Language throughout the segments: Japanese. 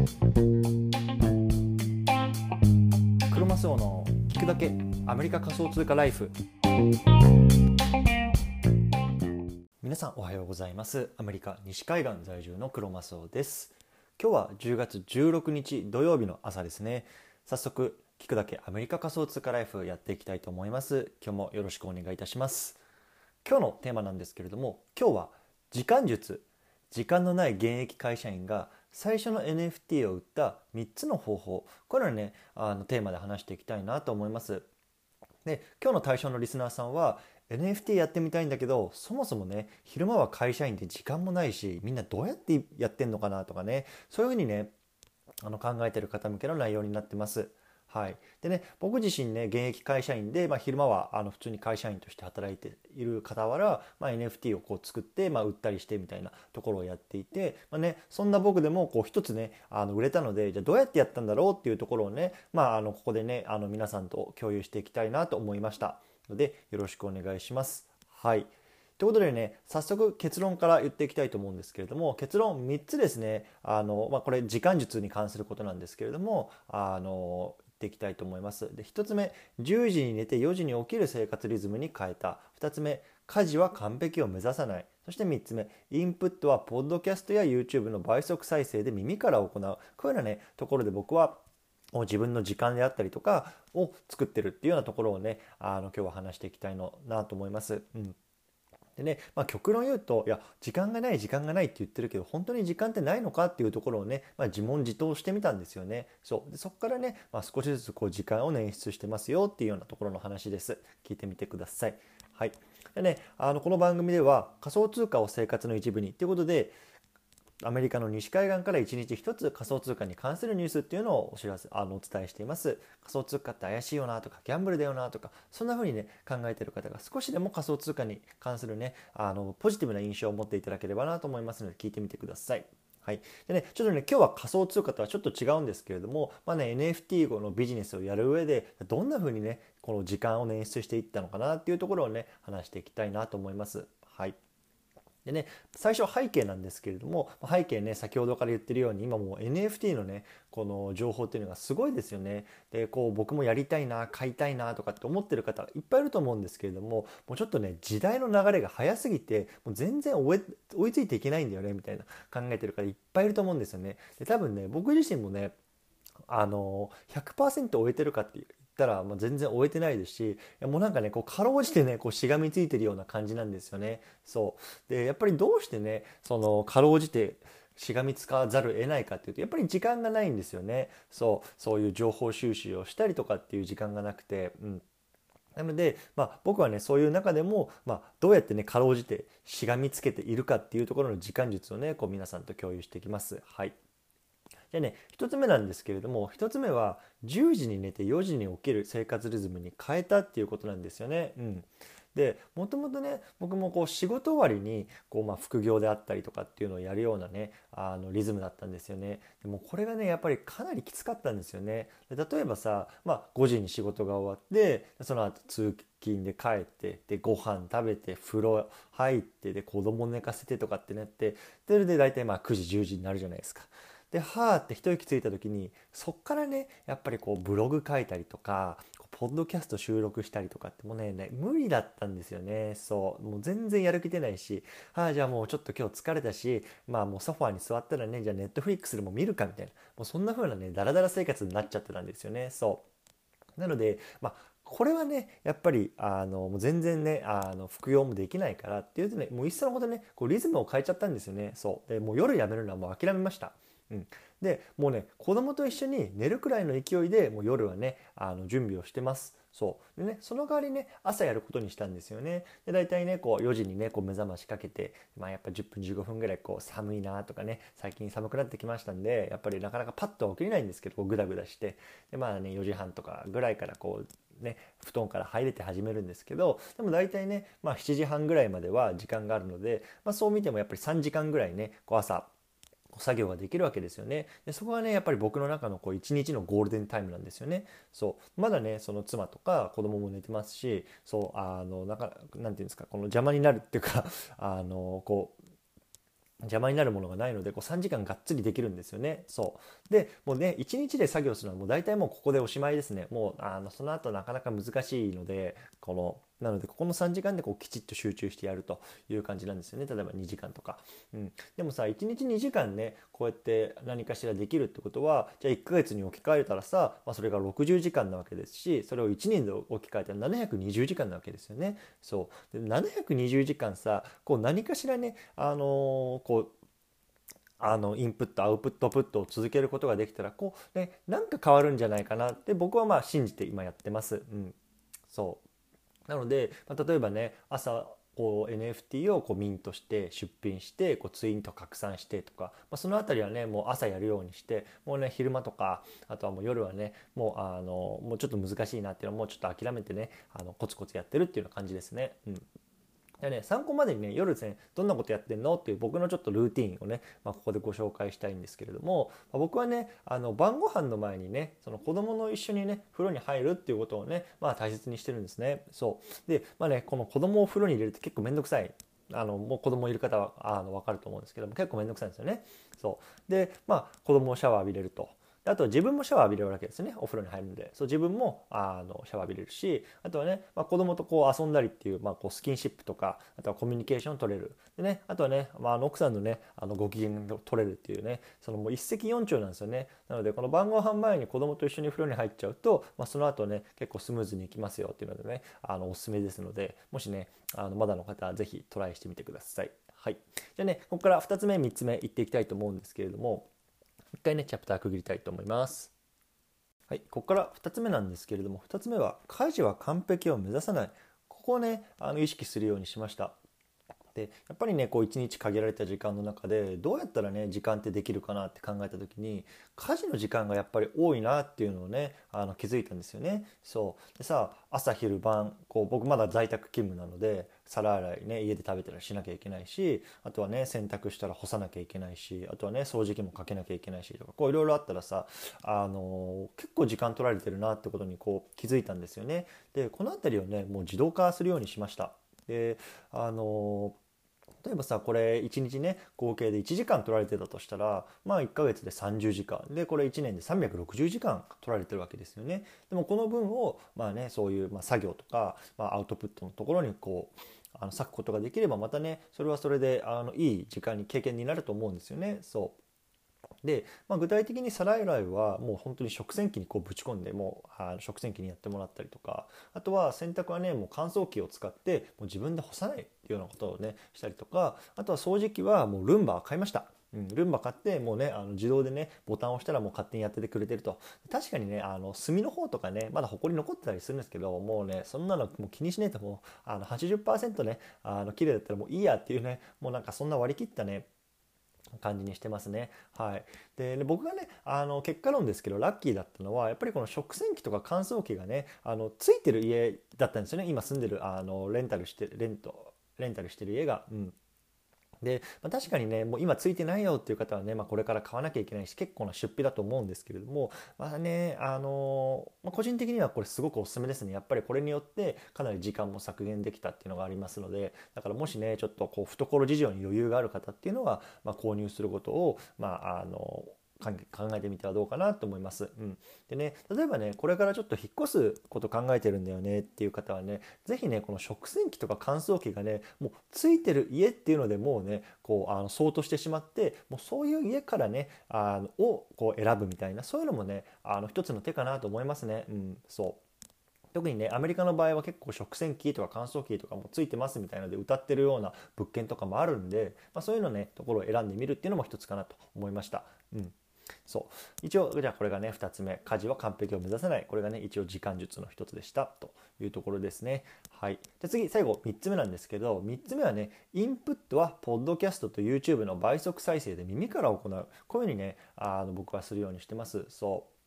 クロマスオの聞くだけアメリカ仮想通貨ライフ。皆さんおはようございます。アメリカ西海岸在住のクロマスオです。今日は10月16日土曜日の朝ですね。早速聞くだけアメリカ仮想通貨ライフやっていきたいと思います。今日もよろしくお願いいたします。今日のテーマなんですけれども今日は時間術。時間のない現役会社員が最初の NFT を売った3つの方法これをねあのテーマで話していきたいなと思いますで今日の対象のリスナーさんは NFT やってみたいんだけどそもそもね昼間は会社員で時間もないしみんなどうやってやってんのかなとかねそういうふうにねあの考えてる方向けの内容になってます。はい、でね僕自身ね現役会社員で、まあ、昼間はあの普通に会社員として働いている傍ら、まあ、NFT をこう作って、まあ、売ったりしてみたいなところをやっていて、まあね、そんな僕でもこう一つねあの売れたのでじゃどうやってやったんだろうっていうところをね、まあ、あのここでねあの皆さんと共有していきたいなと思いましたのでよろしくお願いします。はい。ということでね早速結論から言っていきたいと思うんですけれども結論3つですね。あの、まあ、これ時間術に関することなんですけれどもあのっていきたいと思います。で1つ目10時に寝て4時に起きる生活リズムに変えた2つ目家事は完璧を目指さないそして3つ目インプットはポッドキャストや YouTube の倍速再生で耳から行うこういうようなねところで僕は自分の時間であったりとかを作ってるっていうようなところをねあの今日は話していきたいのなと思います。うんでね、まあ、極論言うといや時間がない時間がないって言ってるけど本当に時間ってないのかっていうところをね、まあ、自問自答してみたんですよね。そう。でそこからね、まあ、少しずつこう時間を捻出してますよっていうようなところの話です。聞いてみてください。はい。でねあのこの番組では仮想通貨を生活の一部にっていうことでアメリカの西海岸から1日1つ仮想通貨に関するニュースっていうのをお知らせあのお伝えしています仮想通貨って怪しいよなとかギャンブルだよなとかそんな風にね考えてる方が少しでも仮想通貨に関するねあのポジティブな印象を持っていただければなと思いますので聞いてみてくださいはい。でね、ちょっとね、今日は仮想通貨とはちょっと違うんですけれども、まあね、NFT 後のビジネスをやる上で、どんな風にね、この時間を捻出していったのかなっていうところをね、話していきたいなと思います。はい。でね、最初は背景なんですけれども背景ね先ほどから言ってるように今もう NFT のねこの情報っていうのがすごいですよね。でこう僕もやりたいな買いたいなとかって思ってる方いっぱいいると思うんですけれどももうちょっとね時代の流れが早すぎてもう全然追いついていけないんだよねみたいな考えてる方いっぱいいると思うんですよね。で多分ね僕自身もねあの100%終えてるかってったら、まあ、全然終えてないですしもうなんかねこうかろうじてねこうしがみついてるような感じなんですよね。そう。でやっぱりどうしてねそのかろうじてしがみつかざるを得ないかっていうとやっぱり時間がないんですよね。そう。そういう情報収集をしたりとかっていう時間がなくて、うん、なので、まあ、僕はねそういう中でも、まあ、どうやってねかろうじてしがみつけているかっていうところの時間術をねこう皆さんと共有していきます。はい。じゃあね1つ目なんですけれども1つ目は10時に寝て4時に起きる生活リズムに変えたっていうことなんですよね。うん、でもともとね僕もこう仕事終わりにこうまあ副業であったりとかっていうのをやるようなねあのリズムだったんですよねでもこれがねやっぱりかなりきつかったんですよね例えばさ、まあ、5時に仕事が終わってその後通勤で帰ってでご飯食べて風呂入ってで子供寝かせてとかってなってそれで大体まあ9時10時になるじゃないですか。ではーって一息ついた時にそっからねやっぱりこうブログ書いたりとかポッドキャスト収録したりとかってもうね無理だったんですよね。そう。もう全然やる気出ないしああじゃあもうちょっと今日疲れたしまあもうソファーに座ったらねじゃあネットフリックスでも見るかみたいな。もうそんな風なねダラダラ生活になっちゃってたんですよね。そう。なのでまあこれはねやっぱりあのもう全然ねあの服用もできないからっていうとねもういっそのことねこうリズムを変えちゃったんですよね。そう。でもう夜やめるのはもう諦めました。うん、でもうね子供と一緒に寝るくらいの勢いでもう夜はねあの準備をしてます。そうでねその代わりね朝やることにしたんですよね。で大体ねこう4時にねこう目覚ましかけて、まあ、やっぱ10分15分ぐらいこう寒いなとかね最近寒くなってきましたんでやっぱりなかなかパッと起きれないんですけどこうグダグダしてでまあね4時半とかぐらいからこうね、布団から入れて始めるんですけどでも大体ね、まあ、7時半ぐらいまでは時間があるので、まあ、そう見てもやっぱり3時間ぐらいねこう朝作業ができるわけですよね。でそこはねやっぱり僕の中のこう一日のゴールデンタイムなんですよね。そうまだねその妻とか子供も寝てますしそうあのなんかなんていうんですかこの邪魔になるっていうか あのこう邪魔になるものがないのでこう3時間がっつりできるんですよね。そうでもうね1日で作業するのはもう大体もうここでおしまいですね。もうあのその後なかなか難しいのでこのなのでここの3時間でこうきちっと集中してやるという感じなんですよね。例えば2時間とか、うん、でもさ1日2時間ねこうやって何かしらできるってことはじゃあ1ヶ月に置き換えたらさ、まあ、それが60時間なわけですしそれを1年で置き換えたら720時間なわけですよね。そう。で720時間さこう何かしらねあのー、こうあのインプットアウトプットを続けることができたらこうねなんか変わるんじゃないかなって僕はまあ信じて今やってます。うん、そう。なので、まあ、例えばね朝こう NFT をこうミントして出品してこうツイート拡散してとか、まあ、その辺りはねもう朝やるようにしてもうね昼間とかあとはもう夜はねもうあのもうちょっと難しいなっていうのはもうちょっと諦めてねあのコツコツやってるっていうような感じですね。うんでね、参考までにね、夜ですね、どんなことやってんの？っていう僕のちょっとルーティンをね、まあ、ここでご紹介したいんですけれども、まあ、僕はね、あの晩ご飯の前にね、その子供の一緒にね、風呂に入るっていうことをね、まあ大切にしてるんですね。そう。で、まあね、この子供を風呂に入れるって結構めんどくさい。あのもう子供いる方はあの分かると思うんですけども結構めんどくさいんですよね。そうでまあ子供をシャワー浴びれるとあと自分もシャワー浴びれるわけですね。お風呂に入るんで。そう自分もあのシャワー浴びれるしあとはね、まあ、子供とこう遊んだりっていう、まあ、こうスキンシップとかあとはコミュニケーション取れる。でねあとはね、まあ、奥さんのねあのご機嫌が取れるっていうねそのもう一石四鳥なんですよね。なのでこの晩ご飯前に子供と一緒に風呂に入っちゃうと、まあ、その後ね結構スムーズにいきますよっていうのでねあのおすすめですのでもしねあのまだの方は是非トライしてみてください。はい、じゃあねここから2つ目3つ目いっていきたいと思うんですけれども一回ねチャプター区切りたいと思います。はい、ここから2つ目なんですけれども2つ目は家事は完璧を目指さない。ここをねあの意識するようにしました。でやっぱりねこう1日限られた時間の中でどうやったらね時間ってできるかなって考えた時に家事の時間がやっぱり多いなっていうのをねあの気づいたんですよね。そう。でさ朝昼晩こう僕まだ在宅勤務なので皿洗いね家で食べたらしなきゃいけないしあとはね洗濯したら干さなきゃいけないしあとはね掃除機もかけなきゃいけないしとかこういろいろあったらさあの結構時間取られてるなってことにこう気づいたんですよね。でこの辺りをねもう自動化するようにしました。であの例えばさこれ1日ね合計で1時間取られてたとしたらまあ1ヶ月で30時間でこれ1年で360時間取られてるわけですよね。でもこの分をまあねそういう作業とか、まあ、アウトプットのところにこうあの割くことができればまたねそれはそれであのいい時間に経験になると思うんですよね。そうで、まあ、具体的に皿洗いはもう本当に食洗機にこうぶち込んでもうあ食洗機にやってもらったりとかあとは洗濯はねもう乾燥機を使ってもう自分で干さないっていうようなことをねしたりとかあとは掃除機はもうルンバ買いました。うん、ルンバ買ってもうねあの自動でねボタンを押したらもう勝手にやっててくれてると確かにねあの炭の方とかねまだ埃残ってたりするんですけどもうねそんなのもう気にしないともうあの80%ねあの綺麗だったらもういいやっていうねもうなんかそんな割り切ったね感じにしてますね。はい、でね僕がねあの結果論ですけどラッキーだったのはやっぱりこの食洗機とか乾燥機がねあのついてる家だったんですよね今住んでるあのレンタルしてレントレンタルしてる家が。うんで、まあ、確かにねもう今ついてないよっていう方はね、まあ、これから買わなきゃいけないし結構な出費だと思うんですけれどもまあねあのまあ、個人的にはこれすごくおすすめですね。やっぱりこれによってかなり時間も削減できたっていうのがありますのでだからもしねちょっとこう懐事情に余裕がある方っていうのは、まあ、購入することをまああの考えてみてはどうかなと思います。うん、でね例えばねこれからちょっと引っ越すこと考えてるんだよねっていう方はね是非ねこの食洗機とか乾燥機がねもうついてる家っていうのでもうねこうあの相当してしまってもうそういう家からねあのをこう選ぶみたいなそういうのもねあの一つの手かなと思いますね。うん、そう特にねアメリカの場合は結構食洗機とか乾燥機とかもついてますみたいなので歌ってるような物件とかもあるんで、まあ、そういうのねところを選んでみるっていうのも一つかなと思いました。うんそう。一応じゃあこれがね2つ目。家事は完璧を目指せない。これがね一応時間術の一つでした。というところですね。はい。で次最後3つ目なんですけど3つ目はねインプットはポッドキャストと YouTube の倍速再生で耳から行う。こういうふうにねあの僕はするようにしてます。そう。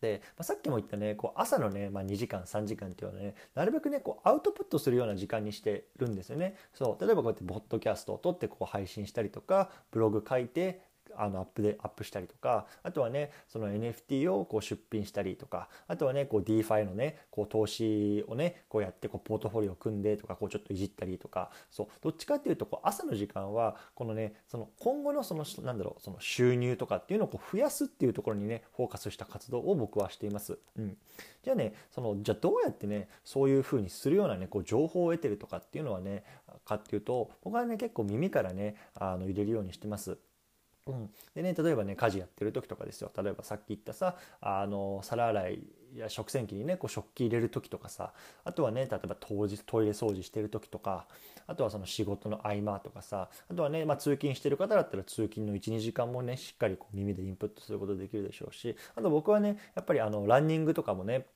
で、まあ、さっきも言ったねこう朝のね、まあ、2時間3時間っていうのはねなるべくねこうアウトプットするような時間にしてるんですよね。そう。例えばこうやってポッドキャストを撮ってこう配信したりとかブログ書いてあのアップでアップしたりとかあとはねその NFT をこう出品したりとかあとはねこう DeFi のねこう投資をねこうやってこうポートフォリオを組んでとかこうちょっといじったりとかそうどっちかっていうとこう朝の時間はこのねその今後のそのなんだろうその収入とかっていうのをこう増やすっていうところにねフォーカスした活動を僕はしています。うん、じゃあねそのじゃあどうやってねそういうふうにするようなねこう情報を得てるとかっていうのはねかっていうと僕はね結構耳からねあの入れるようにしてます。うん、でね例えばね家事やってる時とかですよ。例えばさっき言ったさあの皿洗いや食洗機にねこう食器入れる時とかさあとはね例えば当日トイレ掃除してる時とかあとはその仕事の合間とかさあとはね、まあ、通勤してる方だったら通勤の12時間もねしっかりこう耳でインプットすることできるでしょうしあと僕はねやっぱりあのランニングとかもね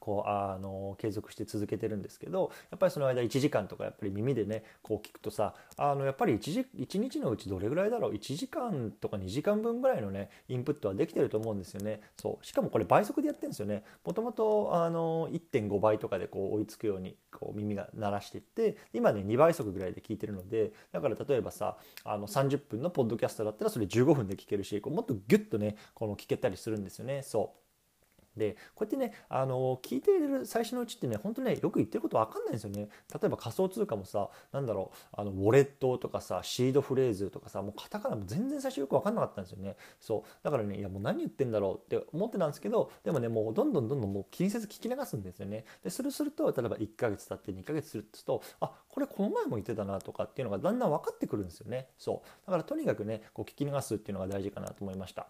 こうあの継続して続けてるんですけどやっぱりその間1時間とかやっぱり耳でねこう聞くとさあのやっぱり 1, 時1日のうちどれぐらいだろう？1時間とか2時間分ぐらいのねインプットはできてると思うんですよね。そう。しかもこれ倍速でやってるんですよね。もともと1.5倍とかでこう追いつくようにこう耳が鳴らしていって今ね2倍速ぐらいで聞いてるのでだから例えばさあの30分のポッドキャストだったらそれ15分で聞けるしこうもっとギュッとねこの聞けたりするんですよね。そう。でこうやってねあの聞いている最初のうちってね本当ねよく言ってること分かんないんですよね。例えば仮想通貨もさなんだろうあのウォレットとかさシードフレーズとかさもうカタカナも全然最初よく分かんなかったんですよね。そう。だからねいやもう何言ってんだろうって思ってたんですけどでもねもうどんどんどんどんもう気にせず聞き流すんですよね。でそれすると例えば1ヶ月経って2ヶ月するとあこれこの前も言ってたなとかっていうのがだんだん分かってくるんですよね。そう。だからとにかくねこう聞き流すっていうのが大事かなと思いました。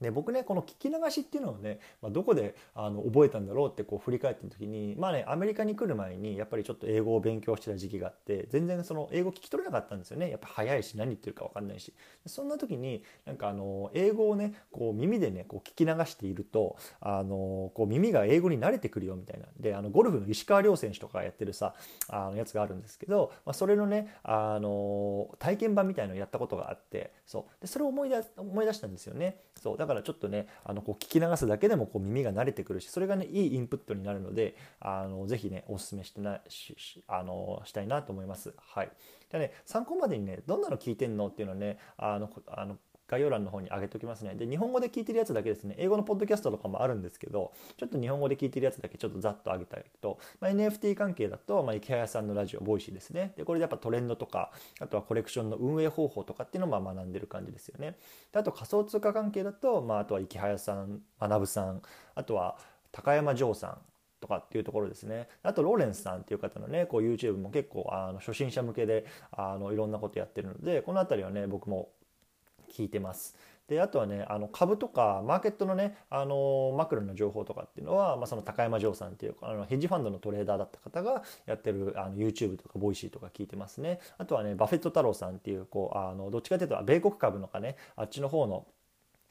で僕ねこの聞き流しっていうのをね、まあ、どこであの覚えたんだろうってこう振り返った時にまあねアメリカに来る前にやっぱりちょっと英語を勉強してた時期があって全然その英語聞き取れなかったんですよね。やっぱ早いし何言ってるか分かんないし。そんな時になんかあの英語をねこう耳でねこう聞き流しているとあのこう耳が英語に慣れてくるよみたいな。であのゴルフの石川遼選手とかやってるさあのやつがあるんですけど、まあ、それのねあの体験版みたいのをやったことがあってそう。でそれを思い出思い出したんですよね。そう。だからちょっとねあのこう聞き流すだけでもこう耳が慣れてくるしそれがねいいインプットになるのであのぜひねおすすめしてなしあのしたいなと思います。はい、じゃね参考までにねどんなの聞いてんのっていうのはねあのあの概要欄の方に上げておきますね。で、日本語で聞いてるやつだけですね、英語のポッドキャストとかもあるんですけど、ちょっと日本語で聞いてるやつだけちょっとざっと上げたりと、まあ、NFT 関係だと、まあ、イケハヤさんのラジオ、 Voicy ですね。で、これでやっぱトレンドとか、あとはコレクションの運営方法とかっていうのをま学んでる感じですよね。であと仮想通貨関係だと、まあ、あとはイケハヤさん、マナブさん、あとは高山城さん、とかっていうところですね。あとローレンスさんっていう方のね、こう YouTube も結構あの初心者向けであのいろんなことやってるので、この辺りはね、僕も聞いてます。であとはねあの株とかマーケットのねあのマクロの情報とかっていうのは、まあ、その高山城さんっていうあのヘッジファンドのトレーダーだった方がやってるあの YouTube とかボイシーとか聞いてますねあとはねバフェット太郎さんっていうこうあのどっちかというと米国株のかねあっちの方の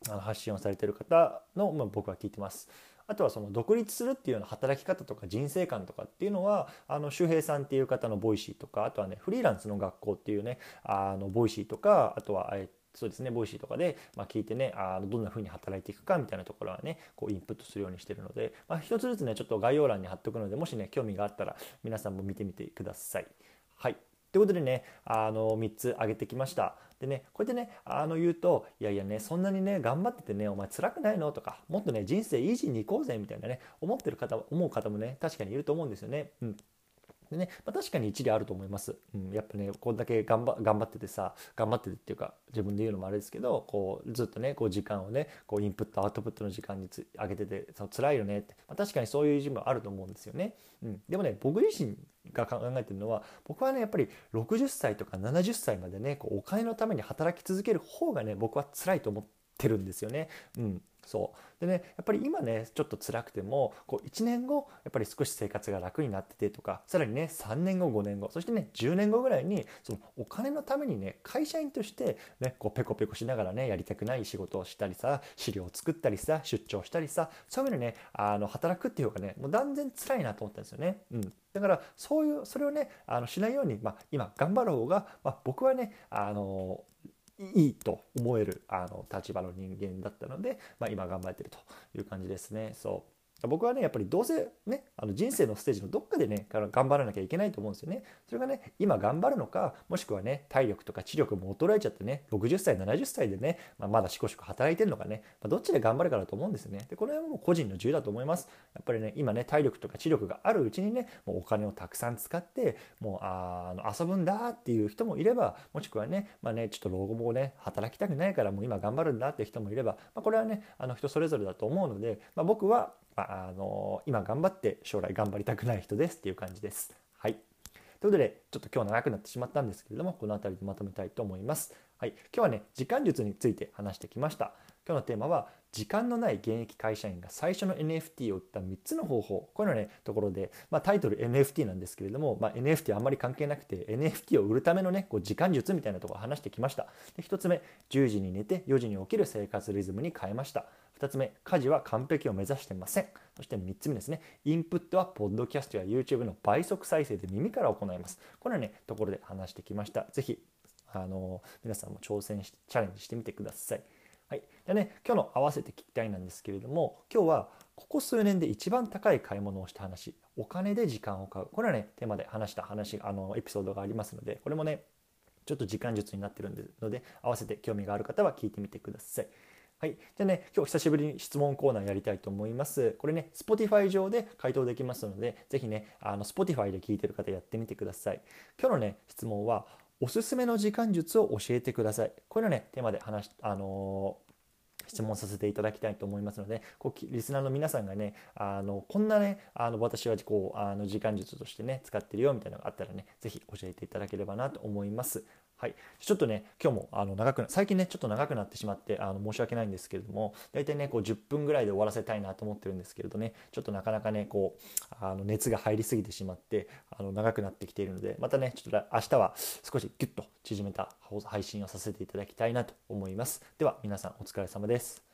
あの発信をされてる方の、まあ、僕は聞いてます。あとはその独立するっていうような働き方とか人生観とかっていうのはあの周平さんっていう方の Voicy とかあとはねフリーランスの学校っていうねあの Voicy とかあとはえそうですね、 Voicy とかで、まあ、聞いてね、あどんな風に働いていくかみたいなところはね、こうインプットするようにしてるので、まあ、一つずつね、ちょっと概要欄に貼っておくので、もしね、興味があったら皆さんも見てみてください。はい。ということでね、あの3つ挙げてきました。でね、こうやってね、あの言うと、いやいやね、そんなにね、頑張っててね、お前辛くないの？とか、もっとね、人生イージーに行こうぜみたいなね、思ってる方、思う方もね、確かにいると思うんですよね。うん。でね、まあ、確かに一理あると思います。うん、やっぱね、こんだけ頑張頑張っててさ、頑張っててっていうか、自分で言うのもあれですけど、こう、ずっとね、こう時間をね、こうインプット、アウトプットの時間につ上げてて、そう辛いよねって、まあ、確かにそういう自分あると思うんですよね。うん、でもね、僕自身が考えてるのは、僕はね、やっぱり60歳とか70歳までね、こうお金のために働き続ける方がね、僕は辛いと思ってるんですよね。うん。そうでねやっぱり今ねちょっと辛くてもこう1年後やっぱり少し生活が楽になっててとかさらにね3年後5年後そしてね10年後ぐらいにそのお金のためにね会社員としてねこうペコペコしながらねやりたくない仕事をしたりさ資料を作ったりさ出張したりさそういうのねあの働くっていうかねもう断然辛いなと思ったんですよね。うんだからそういうそれをねあのしないように、まあ、今頑張ろうが、まあ、僕はねあのいいと思えるあの立場の人間だったので、まあ、今頑張ってるという感じですね。そう僕はねやっぱりどうせねあの人生のステージのどっかでね頑張らなきゃいけないと思うんですよね。それがね今頑張るのかもしくはね体力とか知力も衰えちゃってね60歳70歳でね、まあ、まだしこしこ働いてるのかね、まあ、どっちで頑張るかだと思うんですよね。でこれはも個人の自由だと思います。やっぱりね今ね体力とか知力があるうちにねもうお金をたくさん使ってもうあの遊ぶんだっていう人もいればもしくはねまあねちょっと老後もね働きたくないからもう今頑張るんだっていう人もいれば、まあ、これはねあの人それぞれだと思うので、ま、僕はあの今頑張って将来頑張りたくない人ですっていう感じです。はい。ということで、ちょっと今日長くなってしまったんですけれども、この辺りでまとめたいと思います。はい。今日はね、時間術について話してきました。今日のテーマは、時間のない現役会社員が最初の NFT を売った3つの方法。こういうのね、ところで、まあ、タイトル NFT なんですけれども、まあ、NFT はあんまり関係なくて、NFT を売るためのね、こう時間術みたいなところを話してきました。で1つ目、10時に寝て4時に起きる生活リズムに変えました。2つ目、家事は完璧を目指してません。そして3つ目ですね、インプットはポッドキャストや YouTube の倍速再生で耳から行います。これはね、ところで話してきました。ぜひ、あの皆さんも挑戦し、チャレンジしてみてください。はい。でね、今日の合わせて聞きたいなんですけれども、今日はここ数年で一番高い買い物をした話、お金で時間を買う。これはね、テーマで話した話、あの、エピソードがありますので、これもね、ちょっと時間術になってるので、合わせて興味がある方は聞いてみてください。はい。じゃあね、今日久しぶりに質問コーナーやりたいと思います。これね、Spotify 上で回答できますので、ぜひね、あの Spotify で聞いてる方やってみてください。今日のね、質問は、おすすめの時間術を教えてください。これはね、テーマで話し、あのー、質問させていただきたいと思いますので、こうリスナーの皆さんがね、あのこんなね、あの私はこうあの時間術としてね、使ってるよみたいなのがあったらね、ぜひ教えていただければなと思います。はい、ちょっとね今日もあの長く最近ねちょっと長くなってしまってあの申し訳ないんですけれども大体ねこう10分ぐらいで終わらせたいなと思ってるんですけれどねちょっとなかなかねこうあの熱が入りすぎてしまってあの長くなってきているのでまたねちょっと明日は少しギュッと縮めた配信をさせていただきたいなと思います。では皆さんお疲れ様です。